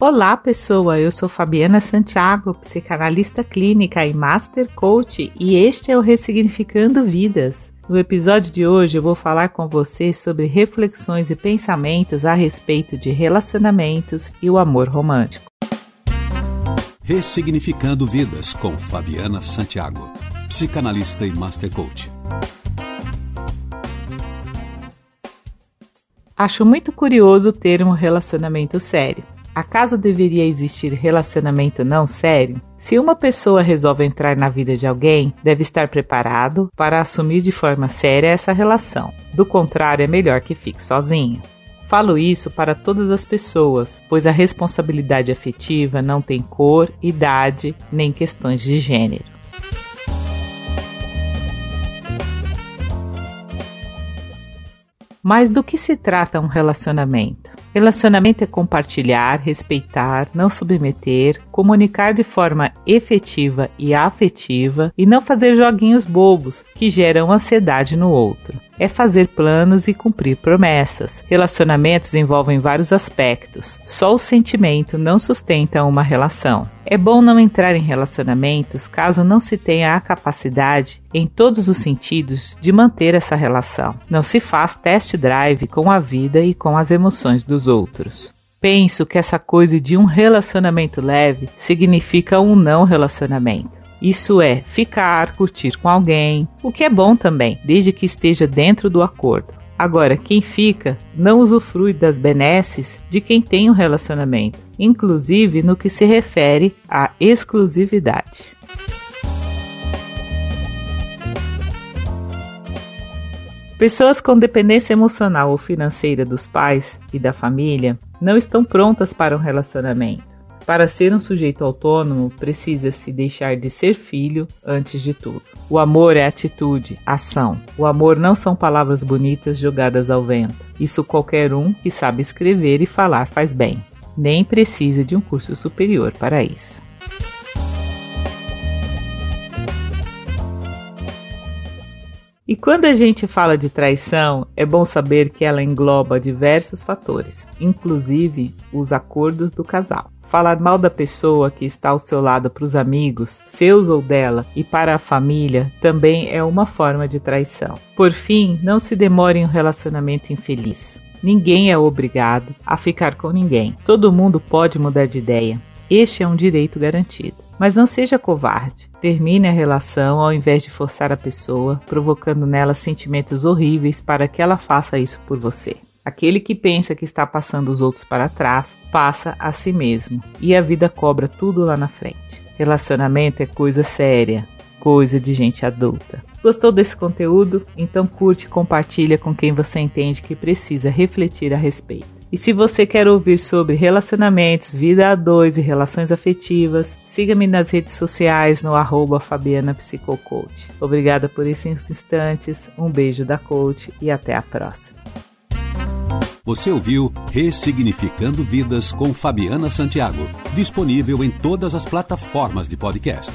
Olá, pessoa. Eu sou Fabiana Santiago, psicanalista clínica e master coach, e este é o Ressignificando Vidas. No episódio de hoje eu vou falar com você sobre reflexões e pensamentos a respeito de relacionamentos e o amor romântico. Ressignificando Vidas com Fabiana Santiago, psicanalista e master coach. Acho muito curioso o termo relacionamento sério. Acaso deveria existir relacionamento não sério? Se uma pessoa resolve entrar na vida de alguém, deve estar preparado para assumir de forma séria essa relação. Do contrário, é melhor que fique sozinho. Falo isso para todas as pessoas, pois a responsabilidade afetiva não tem cor, idade nem questões de gênero. Mas do que se trata um relacionamento? Relacionamento é compartilhar, respeitar, não submeter, comunicar de forma efetiva e afetiva e não fazer joguinhos bobos que geram ansiedade no outro é fazer planos e cumprir promessas. Relacionamentos envolvem vários aspectos. Só o sentimento não sustenta uma relação. É bom não entrar em relacionamentos caso não se tenha a capacidade, em todos os sentidos, de manter essa relação. Não se faz test drive com a vida e com as emoções dos outros. Penso que essa coisa de um relacionamento leve significa um não relacionamento. Isso é ficar, curtir com alguém, o que é bom também, desde que esteja dentro do acordo. Agora, quem fica não usufrui das benesses de quem tem um relacionamento, inclusive no que se refere à exclusividade. Pessoas com dependência emocional ou financeira dos pais e da família não estão prontas para um relacionamento. Para ser um sujeito autônomo, precisa-se deixar de ser filho antes de tudo. O amor é atitude, ação. O amor não são palavras bonitas jogadas ao vento. Isso qualquer um que sabe escrever e falar faz bem. Nem precisa de um curso superior para isso. E quando a gente fala de traição, é bom saber que ela engloba diversos fatores, inclusive os acordos do casal. Falar mal da pessoa que está ao seu lado para os amigos, seus ou dela, e para a família também é uma forma de traição. Por fim, não se demore em um relacionamento infeliz. Ninguém é obrigado a ficar com ninguém. Todo mundo pode mudar de ideia. Este é um direito garantido. Mas não seja covarde. Termine a relação ao invés de forçar a pessoa, provocando nela sentimentos horríveis para que ela faça isso por você. Aquele que pensa que está passando os outros para trás, passa a si mesmo. E a vida cobra tudo lá na frente. Relacionamento é coisa séria, coisa de gente adulta. Gostou desse conteúdo? Então curte e compartilha com quem você entende que precisa refletir a respeito. E se você quer ouvir sobre relacionamentos, vida a dois e relações afetivas, siga-me nas redes sociais no arroba Fabiana Psicocoach. Obrigada por esses instantes, um beijo da coach e até a próxima. Você ouviu Ressignificando Vidas com Fabiana Santiago, disponível em todas as plataformas de podcast.